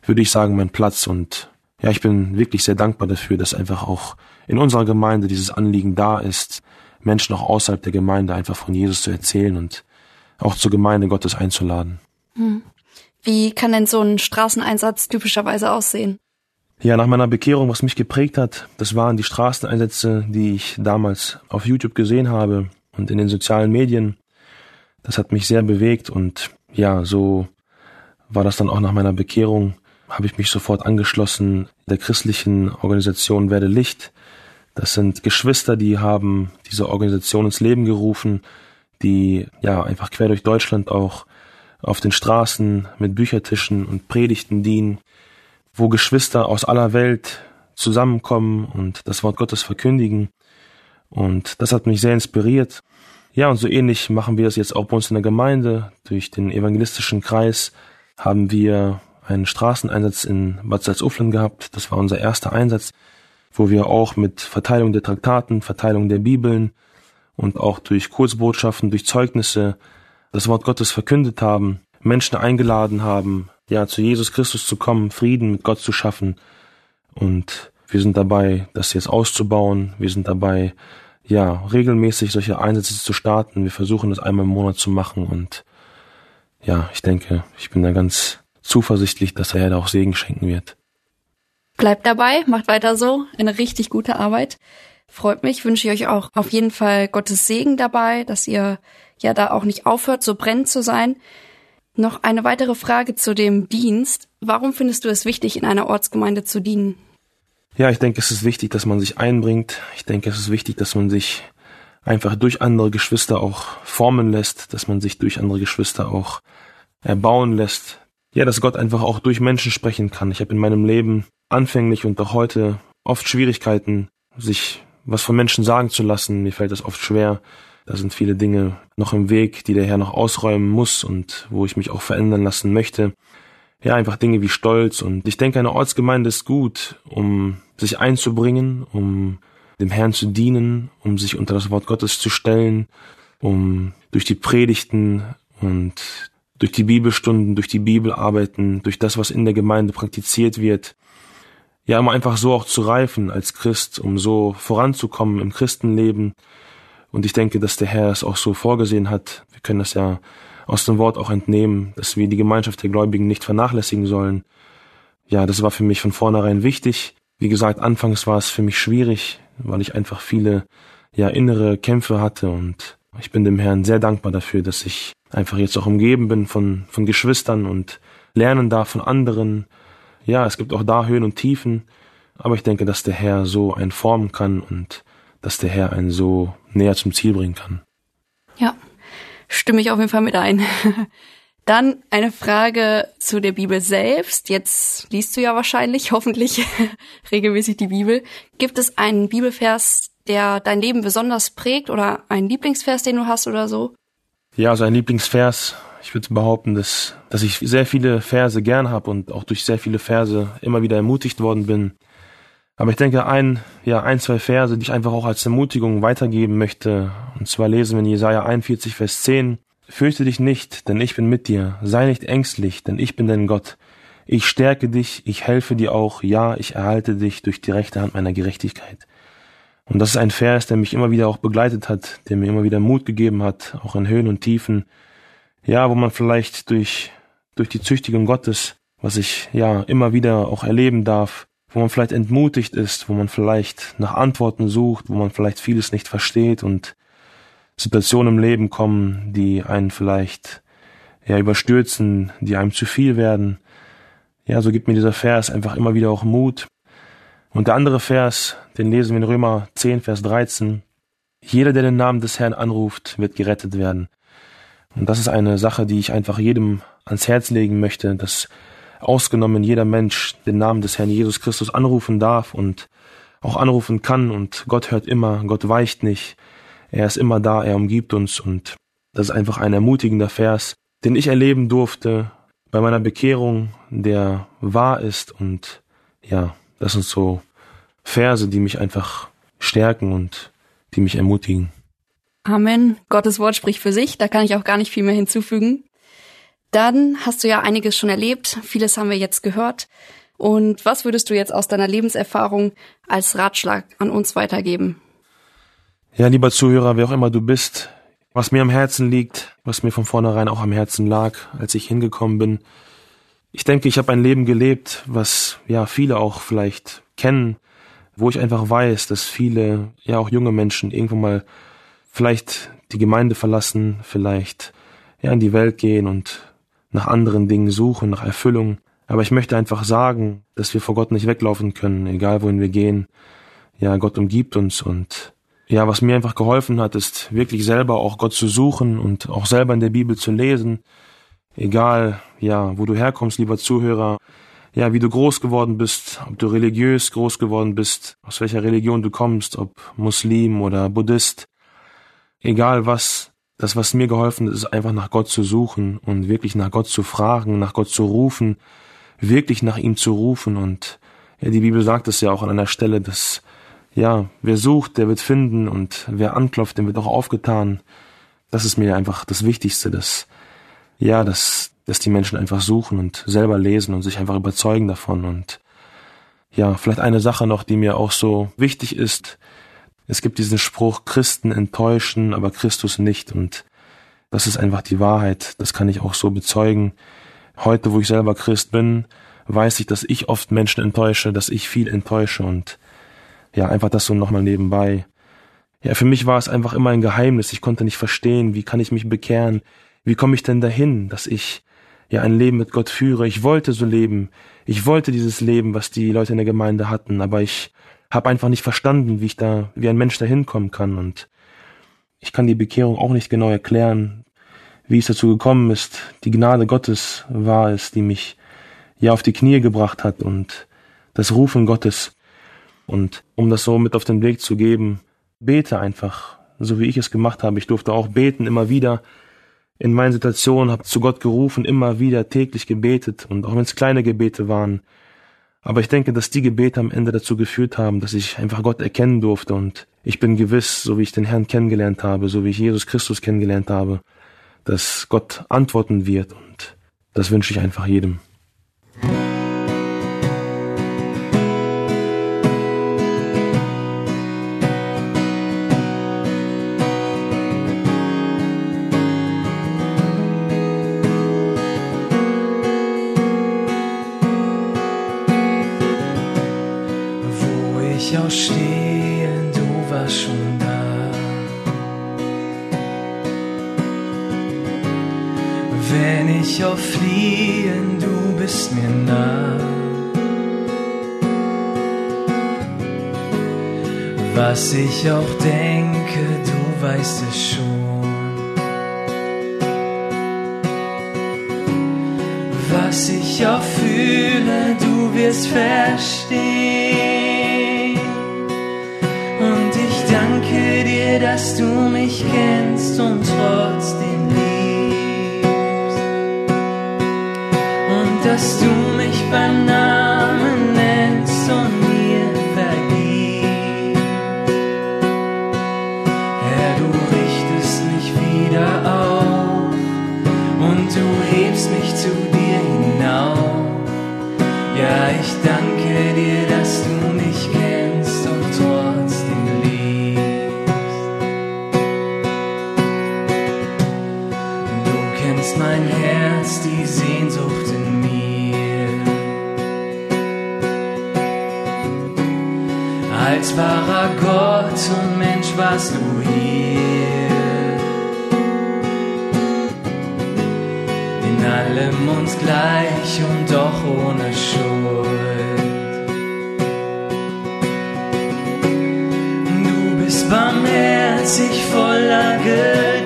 würde ich sagen, mein Platz. Und ja, ich bin wirklich sehr dankbar dafür, dass einfach auch in unserer Gemeinde dieses Anliegen da ist, Menschen auch außerhalb der Gemeinde einfach von Jesus zu erzählen und auch zur Gemeinde Gottes einzuladen. Hm. Wie kann denn so ein Straßeneinsatz typischerweise aussehen? Ja, nach meiner Bekehrung, was mich geprägt hat, das waren die Straßeneinsätze, die ich damals auf YouTube gesehen habe und in den sozialen Medien. Das hat mich sehr bewegt und ja, so war das dann auch nach meiner Bekehrung, habe ich mich sofort angeschlossen der christlichen Organisation Werde Licht. Das sind Geschwister, die haben diese Organisation ins Leben gerufen, die ja einfach quer durch Deutschland auch auf den Straßen mit Büchertischen und Predigten dienen, wo Geschwister aus aller Welt zusammenkommen und das Wort Gottes verkündigen. Und das hat mich sehr inspiriert. Ja, und so ähnlich machen wir es jetzt auch bei uns in der Gemeinde. Durch den evangelistischen Kreis haben wir einen Straßeneinsatz in Bad Salzuflen gehabt. Das war unser erster Einsatz, wo wir auch mit Verteilung der Traktaten, Verteilung der Bibeln und auch durch Kurzbotschaften, durch Zeugnisse das Wort Gottes verkündet haben, Menschen eingeladen haben, ja, zu Jesus Christus zu kommen, Frieden mit Gott zu schaffen. Und wir sind dabei, das jetzt auszubauen. Wir sind dabei, ja, regelmäßig solche Einsätze zu starten. Wir versuchen das einmal im Monat zu machen und ja, ich denke, ich bin da ganz zuversichtlich, dass er ja da auch Segen schenken wird. Bleibt dabei, macht weiter so, eine richtig gute Arbeit. Freut mich, wünsche ich euch auch auf jeden Fall Gottes Segen dabei, dass ihr ja da auch nicht aufhört, so brennend zu sein. Noch eine weitere Frage zu dem Dienst. Warum findest du es wichtig, in einer Ortsgemeinde zu dienen? Ja, ich denke, es ist wichtig, dass man sich einbringt. Ich denke, es ist wichtig, dass man sich einfach durch andere Geschwister auch formen lässt, dass man sich durch andere Geschwister auch erbauen lässt. Ja, dass Gott einfach auch durch Menschen sprechen kann. Ich habe in meinem Leben anfänglich und auch heute oft Schwierigkeiten, sich was von Menschen sagen zu lassen. Mir fällt das oft schwer, da sind viele Dinge noch im Weg, die der Herr noch ausräumen muss und wo ich mich auch verändern lassen möchte. Ja, einfach Dinge wie Stolz und ich denke, eine Ortsgemeinde ist gut, um sich einzubringen, um dem Herrn zu dienen, um sich unter das Wort Gottes zu stellen, um durch die Predigten und durch die Bibelstunden, durch die Bibelarbeiten, durch das, was in der Gemeinde praktiziert wird, ja, um einfach so auch zu reifen als Christ, um so voranzukommen im Christenleben, und ich denke, dass der Herr es auch so vorgesehen hat. Wir können das ja aus dem Wort auch entnehmen, dass wir die Gemeinschaft der Gläubigen nicht vernachlässigen sollen. Ja, das war für mich von vornherein wichtig. Wie gesagt, anfangs war es für mich schwierig, weil ich einfach viele, ja, innere Kämpfe hatte und ich bin dem Herrn sehr dankbar dafür, dass ich einfach jetzt auch umgeben bin von, von Geschwistern und lernen darf von anderen. Ja, es gibt auch da Höhen und Tiefen, aber ich denke, dass der Herr so einen formen kann und dass der Herr einen so näher zum Ziel bringen kann. Ja, stimme ich auf jeden Fall mit ein. (laughs) Dann eine Frage zu der Bibel selbst. Jetzt liest du ja wahrscheinlich, (laughs) hoffentlich (laughs) regelmäßig die Bibel. Gibt es einen Bibelvers, der dein Leben besonders prägt oder einen Lieblingsvers, den du hast oder so? Ja, also ein Lieblingsvers. Ich würde behaupten, dass, dass ich sehr viele Verse gern habe und auch durch sehr viele Verse immer wieder ermutigt worden bin. Aber ich denke, ein, ja, ein, zwei Verse, die ich einfach auch als Ermutigung weitergeben möchte. Und zwar lesen wir in Jesaja 41, Vers 10. Fürchte dich nicht, denn ich bin mit dir. Sei nicht ängstlich, denn ich bin dein Gott. Ich stärke dich, ich helfe dir auch. Ja, ich erhalte dich durch die rechte Hand meiner Gerechtigkeit. Und das ist ein Vers, der mich immer wieder auch begleitet hat, der mir immer wieder Mut gegeben hat, auch in Höhen und Tiefen. Ja, wo man vielleicht durch, durch die Züchtigung Gottes, was ich ja immer wieder auch erleben darf, wo man vielleicht entmutigt ist, wo man vielleicht nach Antworten sucht, wo man vielleicht vieles nicht versteht und Situationen im Leben kommen, die einen vielleicht ja überstürzen, die einem zu viel werden. Ja, so gibt mir dieser Vers einfach immer wieder auch Mut. Und der andere Vers, den lesen wir in Römer 10, Vers 13. Jeder, der den Namen des Herrn anruft, wird gerettet werden. Und das ist eine Sache, die ich einfach jedem ans Herz legen möchte, dass ausgenommen jeder Mensch den Namen des Herrn Jesus Christus anrufen darf und auch anrufen kann und Gott hört immer, Gott weicht nicht. Er ist immer da, er umgibt uns und das ist einfach ein ermutigender Vers, den ich erleben durfte bei meiner Bekehrung, der wahr ist und ja, das sind so Verse, die mich einfach stärken und die mich ermutigen. Amen. Gottes Wort spricht für sich, da kann ich auch gar nicht viel mehr hinzufügen. Dann hast du ja einiges schon erlebt, vieles haben wir jetzt gehört. Und was würdest du jetzt aus deiner Lebenserfahrung als Ratschlag an uns weitergeben? Ja, lieber Zuhörer, wer auch immer du bist, was mir am Herzen liegt, was mir von vornherein auch am Herzen lag, als ich hingekommen bin. Ich denke, ich habe ein Leben gelebt, was ja viele auch vielleicht kennen, wo ich einfach weiß, dass viele, ja auch junge Menschen irgendwann mal vielleicht die Gemeinde verlassen, vielleicht ja in die Welt gehen und nach anderen Dingen suchen, nach Erfüllung. Aber ich möchte einfach sagen, dass wir vor Gott nicht weglaufen können, egal wohin wir gehen. Ja, Gott umgibt uns und ja, was mir einfach geholfen hat, ist wirklich selber auch Gott zu suchen und auch selber in der Bibel zu lesen. Egal, ja, wo du herkommst, lieber Zuhörer, ja, wie du groß geworden bist, ob du religiös groß geworden bist, aus welcher Religion du kommst, ob Muslim oder Buddhist, egal was, das, was mir geholfen ist, ist einfach nach Gott zu suchen und wirklich nach Gott zu fragen, nach Gott zu rufen, wirklich nach ihm zu rufen. Und ja, die Bibel sagt es ja auch an einer Stelle, dass ja, wer sucht, der wird finden und wer anklopft, dem wird auch aufgetan. Das ist mir einfach das Wichtigste, dass ja, dass dass die Menschen einfach suchen und selber lesen und sich einfach überzeugen davon. Und ja, vielleicht eine Sache noch, die mir auch so wichtig ist, es gibt diesen Spruch, Christen enttäuschen, aber Christus nicht. Und das ist einfach die Wahrheit. Das kann ich auch so bezeugen. Heute, wo ich selber Christ bin, weiß ich, dass ich oft Menschen enttäusche, dass ich viel enttäusche und ja, einfach das so nochmal nebenbei. Ja, für mich war es einfach immer ein Geheimnis. Ich konnte nicht verstehen, wie kann ich mich bekehren? Wie komme ich denn dahin, dass ich ja ein Leben mit Gott führe? Ich wollte so leben. Ich wollte dieses Leben, was die Leute in der Gemeinde hatten, aber ich habe einfach nicht verstanden, wie ich da, wie ein Mensch da hinkommen kann und ich kann die Bekehrung auch nicht genau erklären, wie es dazu gekommen ist. Die Gnade Gottes war es, die mich ja auf die Knie gebracht hat und das Rufen Gottes. Und um das so mit auf den Weg zu geben, bete einfach, so wie ich es gemacht habe. Ich durfte auch beten, immer wieder in meinen Situationen, habe zu Gott gerufen, immer wieder täglich gebetet und auch wenn es kleine Gebete waren, aber ich denke, dass die Gebete am Ende dazu geführt haben, dass ich einfach Gott erkennen durfte und ich bin gewiss, so wie ich den Herrn kennengelernt habe, so wie ich Jesus Christus kennengelernt habe, dass Gott antworten wird und das wünsche ich einfach jedem. Ich auch denke, du weißt es schon. Was ich auch fühle, du wirst verstehen. Und ich danke dir, dass du mich kennst und trotzdem liebst. Und dass du mich beim Namen Mensch warst du hier. allem uns gleich und doch ohne Schuld. Du bist barmherzig voller Geduld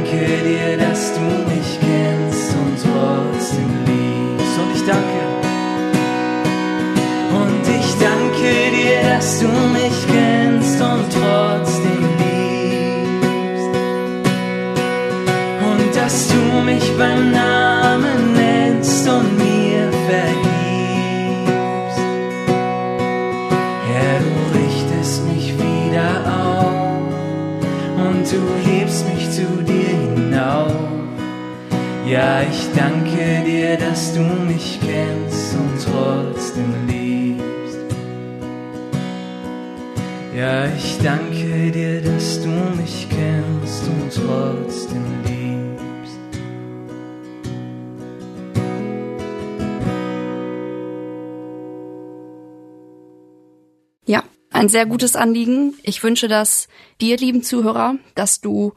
danke dir, dass du mich kennst und trotzdem liebst. Und ich danke. Und ich danke dir, dass du mich kennst und trotzdem liebst. Und dass du mich beim Namen Ja, ich danke dir, dass du mich kennst und trotzdem liebst. Ja, ich danke dir, dass du mich kennst und trotzdem liebst. Ja, ein sehr gutes Anliegen. Ich wünsche das dir, lieben Zuhörer, dass du,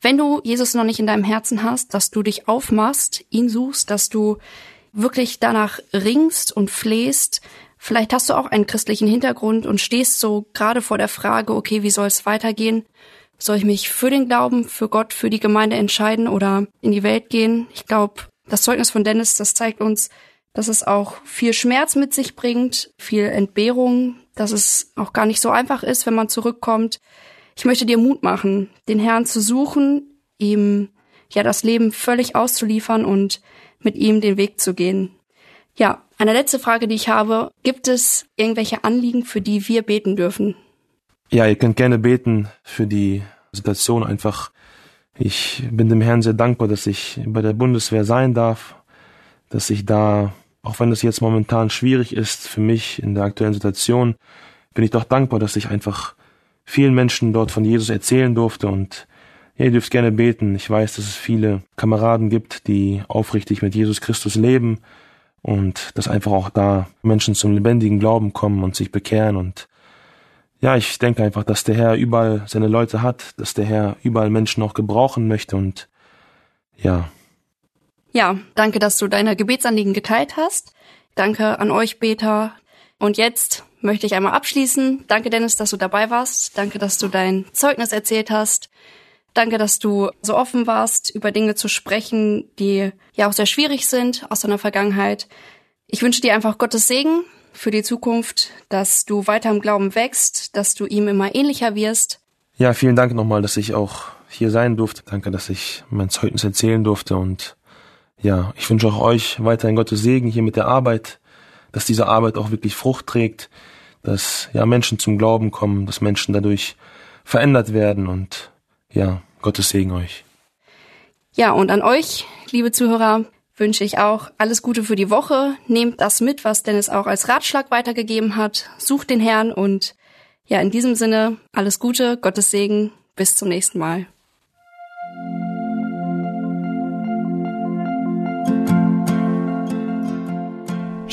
wenn du Jesus noch nicht in deinem Herzen hast, dass du dich aufmachst, ihn suchst, dass du wirklich danach ringst und flehst. Vielleicht hast du auch einen christlichen Hintergrund und stehst so gerade vor der Frage, okay, wie soll es weitergehen? Soll ich mich für den Glauben, für Gott, für die Gemeinde entscheiden oder in die Welt gehen? Ich glaube, das Zeugnis von Dennis, das zeigt uns, dass es auch viel Schmerz mit sich bringt, viel Entbehrung, dass es auch gar nicht so einfach ist, wenn man zurückkommt. Ich möchte dir Mut machen, den Herrn zu suchen, ihm ja das Leben völlig auszuliefern und mit ihm den Weg zu gehen. Ja, eine letzte Frage, die ich habe. Gibt es irgendwelche Anliegen, für die wir beten dürfen? Ja, ihr könnt gerne beten für die Situation einfach. Ich bin dem Herrn sehr dankbar, dass ich bei der Bundeswehr sein darf, dass ich da, auch wenn es jetzt momentan schwierig ist für mich in der aktuellen Situation, bin ich doch dankbar, dass ich einfach vielen Menschen dort von Jesus erzählen durfte und ja, ihr dürft gerne beten. Ich weiß, dass es viele Kameraden gibt, die aufrichtig mit Jesus Christus leben und dass einfach auch da Menschen zum lebendigen Glauben kommen und sich bekehren und ja, ich denke einfach, dass der Herr überall seine Leute hat, dass der Herr überall Menschen auch gebrauchen möchte und ja. Ja, danke, dass du deine Gebetsanliegen geteilt hast. Danke an euch, Beter. Und jetzt möchte ich einmal abschließen. Danke, Dennis, dass du dabei warst. Danke, dass du dein Zeugnis erzählt hast. Danke, dass du so offen warst, über Dinge zu sprechen, die ja auch sehr schwierig sind aus deiner Vergangenheit. Ich wünsche dir einfach Gottes Segen für die Zukunft, dass du weiter im Glauben wächst, dass du ihm immer ähnlicher wirst. Ja, vielen Dank nochmal, dass ich auch hier sein durfte. Danke, dass ich mein Zeugnis erzählen durfte und ja, ich wünsche auch euch weiterhin Gottes Segen hier mit der Arbeit, dass diese Arbeit auch wirklich Frucht trägt, dass ja Menschen zum Glauben kommen, dass Menschen dadurch verändert werden und ja, Gottes Segen euch. Ja, und an euch, liebe Zuhörer, wünsche ich auch alles Gute für die Woche. Nehmt das mit, was Dennis auch als Ratschlag weitergegeben hat. Sucht den Herrn und ja, in diesem Sinne alles Gute, Gottes Segen, bis zum nächsten Mal.